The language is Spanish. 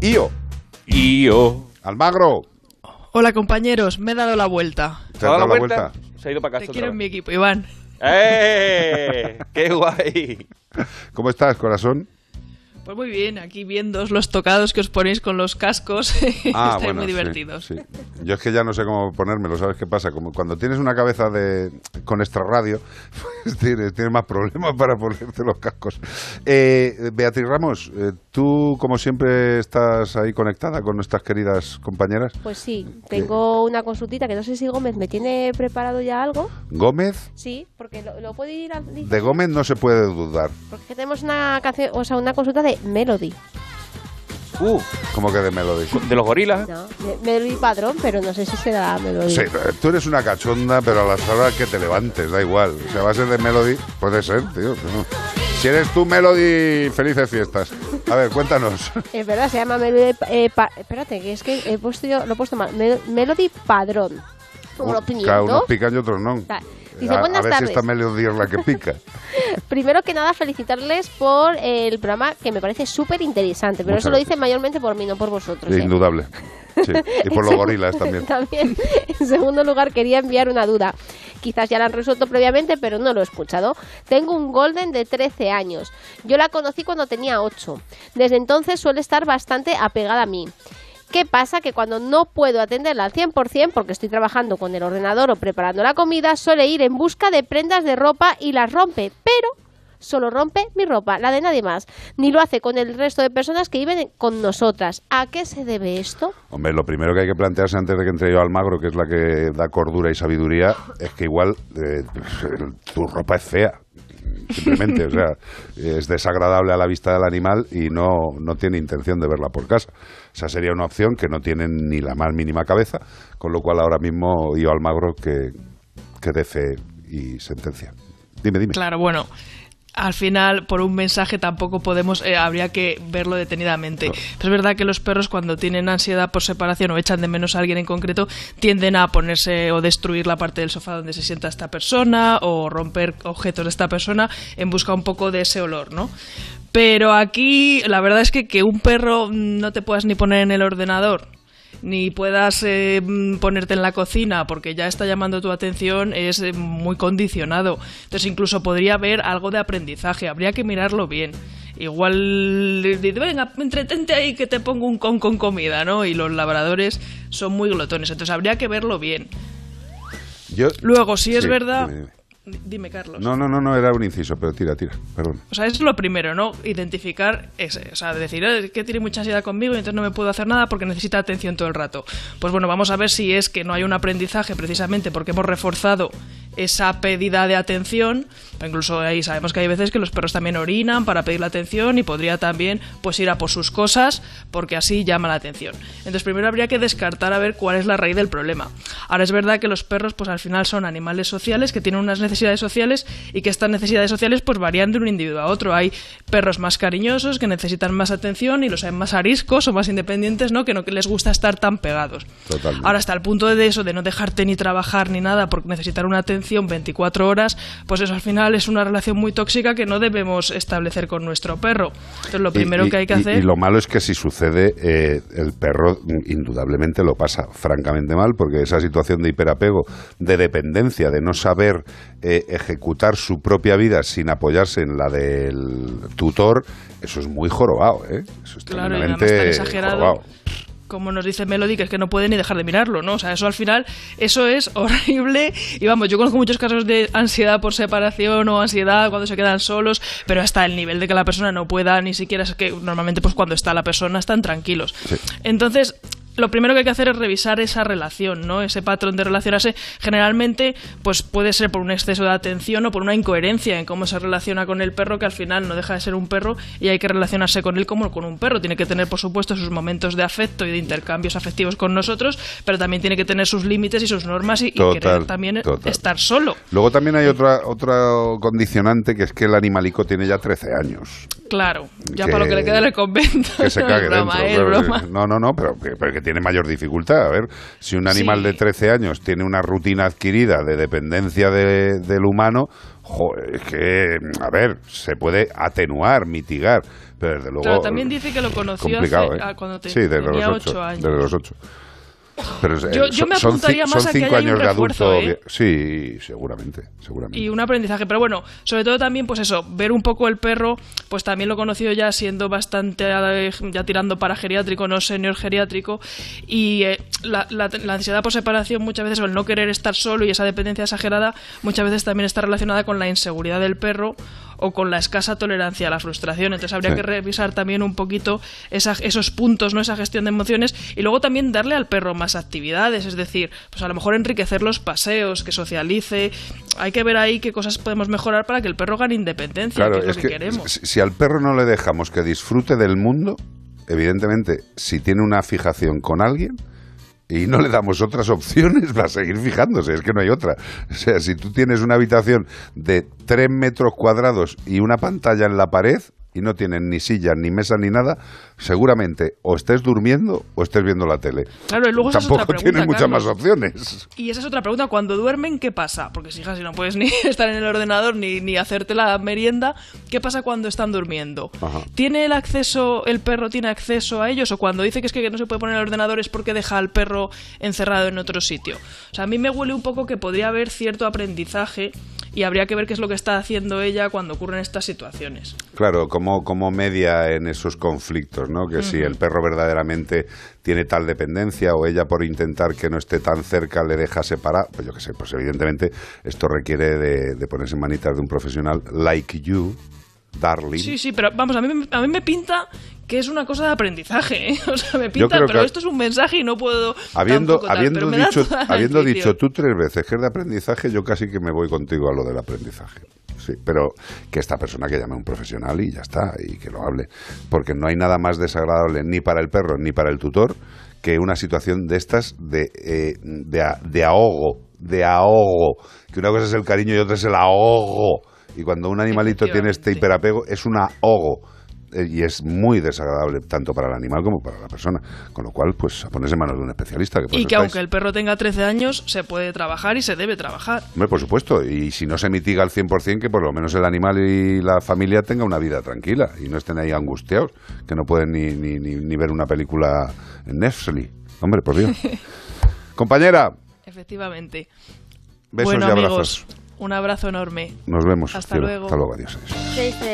Io. Io. Almagro. Hola compañeros, me he dado la vuelta. ¿Te has dado la vuelta? Se ha ido para Te casa. quiero otra en mi equipo, Iván. ¡Eh! ¡Qué guay! ¿Cómo estás, corazón? Pues muy bien, aquí viendo los tocados que os ponéis con los cascos, Ah, estáis muy sí, divertidos. sí. Yo es que ya no sé cómo ponérmelo, ¿sabes qué pasa? Como cuando tienes una cabeza de con extra radio, pues tienes, tienes más problemas para ponerte los cascos. Eh, Beatriz Ramos, eh, tú como siempre estás ahí conectada con nuestras queridas compañeras. Pues sí, tengo una consultita que no sé si Gómez me tiene preparado ya algo. Gómez, Sí, porque lo, lo puede ir a... de Gómez no se puede dudar. Porque tenemos una canción, o sea, una consulta de Melody. Uh, Como que de Melody. de los gorilas. No, Melody Padrón, pero no sé si será Melody. Sí, tú eres una cachonda, pero a las horas que te levantes, da igual. O sea, va a ser de Melody, puede ser, tío. no. Si eres tú, Melody, felices fiestas. A ver, cuéntanos. Es verdad, se llama Melody... eh, pa- espérate, que es que he puesto yo, lo he puesto mal. Mel- Melody Padrón. Como los Claro, unos pican y otros no. Dice, a, buenas a ver tardes. si esta Melody es la que pica. Primero que nada, felicitarles por el programa que me parece súper interesante. Pero Muchas eso lo gracias. dicen mayormente por mí, no por vosotros. ¿eh? Indudable. Sí. Y por los gorilas también. También, en segundo lugar, quería enviar una duda. Quizás ya la han resuelto previamente, pero no lo he escuchado. Tengo un Golden de 13 años. Yo la conocí cuando tenía 8. Desde entonces suele estar bastante apegada a mí. ¿Qué pasa? Que cuando no puedo atenderla al 100% porque estoy trabajando con el ordenador o preparando la comida, suele ir en busca de prendas de ropa y las rompe. Pero solo rompe mi ropa, la de nadie más. Ni lo hace con el resto de personas que viven con nosotras. ¿A qué se debe esto? Hombre, lo primero que hay que plantearse antes de que entre yo al magro, que es la que da cordura y sabiduría, es que igual eh, tu ropa es fea. Simplemente, o sea, es desagradable a la vista del animal y no, no tiene intención de verla por casa. Esa sería una opción que no tiene ni la más mínima cabeza, con lo cual ahora mismo yo al magro que, que dé fe y sentencia. Dime, dime. Claro, bueno. Al final, por un mensaje tampoco podemos, eh, habría que verlo detenidamente. Pero es verdad que los perros cuando tienen ansiedad por separación o echan de menos a alguien en concreto, tienden a ponerse o destruir la parte del sofá donde se sienta esta persona o romper objetos de esta persona en busca un poco de ese olor, ¿no? Pero aquí la verdad es que que un perro no te puedas ni poner en el ordenador ni puedas eh, ponerte en la cocina porque ya está llamando tu atención es eh, muy condicionado. Entonces incluso podría haber algo de aprendizaje, habría que mirarlo bien. Igual, dice, venga, entretente ahí que te pongo un con con comida, ¿no? Y los labradores son muy glotones, entonces habría que verlo bien. Yo, Luego, si es Sí, verdad... dime, dime. Dime, Carlos. No, no, no, no, era un inciso, pero tira, tira, perdón. O sea, es lo primero, ¿no? Identificar ese. O sea, decir, "Eh, es que tiene mucha ansiedad conmigo y entonces no me puedo hacer nada porque necesita atención todo el rato. Pues bueno, vamos a ver si es que no hay un aprendizaje precisamente porque hemos reforzado esa pedida de atención. Incluso ahí sabemos que hay veces que los perros también orinan para pedir la atención y podría también pues ir a por sus cosas porque así llama la atención. Entonces primero habría que descartar a ver cuál es la raíz del problema. Ahora es verdad que los perros pues al final son animales sociales que tienen unas necesidades sociales y que estas necesidades sociales pues varían de un individuo a otro. Hay perros más cariñosos que necesitan más atención y los hay más ariscos o más independientes, ¿no? Que no que les gusta estar tan pegados. Totalmente. Ahora hasta el punto de eso de no dejarte ni trabajar ni nada porque necesitar una atención 24 horas, pues eso al final es una relación muy tóxica que no debemos establecer con nuestro perro. Entonces lo primero y- que hay que y- hacer Y lo malo es que si sucede, eh, el perro indudablemente lo pasa francamente mal, porque esa situación de hiperapego, de dependencia, de no saber eh, ejecutar su propia vida sin apoyarse en la del tutor, eso es muy jorobado, ¿eh? Eso es Claro, tremendamente exagerado. jorobado. como nos dice Melody, que es que no puede ni dejar de mirarlo, ¿no? O sea, eso al final, eso es horrible. Y vamos, yo conozco muchos casos de ansiedad por separación o ansiedad cuando se quedan solos, pero hasta el nivel de que la persona no pueda ni siquiera, es que normalmente pues cuando está la persona están tranquilos. Entonces, lo primero que hay que hacer es revisar esa relación, ¿no? Ese patrón de relacionarse. Generalmente, pues puede ser por un exceso de atención o por una incoherencia en cómo se relaciona con el perro, que al final no deja de ser un perro y hay que relacionarse con él como con un perro. Tiene que tener, por supuesto, sus momentos de afecto y de intercambios afectivos con nosotros, pero también tiene que tener sus límites y sus normas y, querer también total. estar solo. Luego también hay otra, otro condicionante que es que el animalico tiene ya 13 años. Claro, ya Que- para lo que le queda el convento. que se no, cague es broma, dentro. eh, es claro, broma. No, no, no, pero pero que tiene mayor dificultad. A ver, si un animal Sí. de 13 años tiene una rutina adquirida de dependencia de- del humano, joder, es que, a ver, se puede atenuar, mitigar, pero desde luego... Claro, también dice que lo conoció hace- ¿eh? ah, cuando te- sí, desde tenía los ocho ocho, años. Desde los ocho. Pero es- Yo- eh, yo me apuntaría son más a que cinco un años de adulto. ¿eh? Sí, seguramente, seguramente. y un aprendizaje. Pero bueno, sobre todo también, pues eso, ver un poco el perro, pues también lo he conocido ya siendo bastante, ya tirando para geriátrico, no senior geriátrico, y eh, la, la- la ansiedad por separación muchas veces, o el no querer estar solo y esa dependencia exagerada, muchas veces también está relacionada con la inseguridad del perro o con la escasa tolerancia a la frustración. Entonces habría Sí. que revisar también un poquito esa- esos puntos, no esa gestión de emociones, y luego también darle al perro más actividades, es decir, pues a lo mejor enriquecer los paseos, que socialice. Hay que ver ahí qué cosas podemos mejorar para que el perro gane independencia, Claro, que es, es lo que que, queremos. si al perro no le dejamos que disfrute del mundo, evidentemente, si tiene una fijación con alguien y no le damos otras opciones, va a seguir fijándose, es que no hay otra. O sea, si tú tienes una habitación de 3 metros cuadrados y una pantalla en la pared y no tienes ni silla, ni mesa, ni nada, seguramente o estés durmiendo o estés viendo la tele. Claro, y luego Tampoco otra pregunta, tienes muchas más opciones. Y esa es otra pregunta, cuando duermen, ¿qué pasa? Porque si, hija, si no puedes ni estar en el ordenador ni, ni hacerte la merienda, ¿qué pasa cuando están durmiendo? Ajá. ¿Tiene el acceso, el perro tiene acceso a ellos? ¿O cuando dice que es que no se puede poner el ordenador es porque deja al perro encerrado en otro sitio? O sea, a mí me huele un poco que podría haber cierto aprendizaje y habría que ver qué es lo que está haciendo ella cuando ocurren estas situaciones. Claro, como, como media en esos conflictos, ¿no? Que si el perro verdaderamente tiene tal dependencia o ella por intentar que no esté tan cerca le deja separar, pues yo qué sé, pues evidentemente esto requiere de, de ponerse en manitas de un profesional like you, darling. Sí, sí, pero vamos, a mí, me- a mí me pinta que es una cosa de aprendizaje, ¿eh? O sea, me pinta, pero que- esto es un mensaje y no puedo Habiendo, habiendo, dicho, habiendo dicho tú tres veces que es de aprendizaje, yo casi que me voy contigo a lo del aprendizaje. Sí, pero que esta persona que llame a un profesional y ya está, y que lo hable. Porque no hay nada más desagradable ni para el perro ni para el tutor que una situación de estas de, eh, de, de ahogo, de ahogo. Que una cosa es el cariño y otra es el ahogo. Y cuando un animalito tiene este hiperapego, es un ahogo. Eh, y es muy desagradable tanto para el animal como para la persona. Con lo cual, pues a ponerse en manos de un especialista. Que Y que estáis. aunque el perro tenga 13 años, se puede trabajar y se debe trabajar. Hombre, por supuesto. Y si no se mitiga al 100%, que por lo menos el animal y la familia tenga una vida tranquila y no estén ahí angustiados, que no pueden ni, ni, ni, ni ver una película en Netflix. Hombre, por Dios. Compañera, Efectivamente. besos bueno, y amigos, abrazos. Un abrazo enorme. Nos vemos. Hasta cielo. luego. Hasta luego, adiós. adiós. 6-0.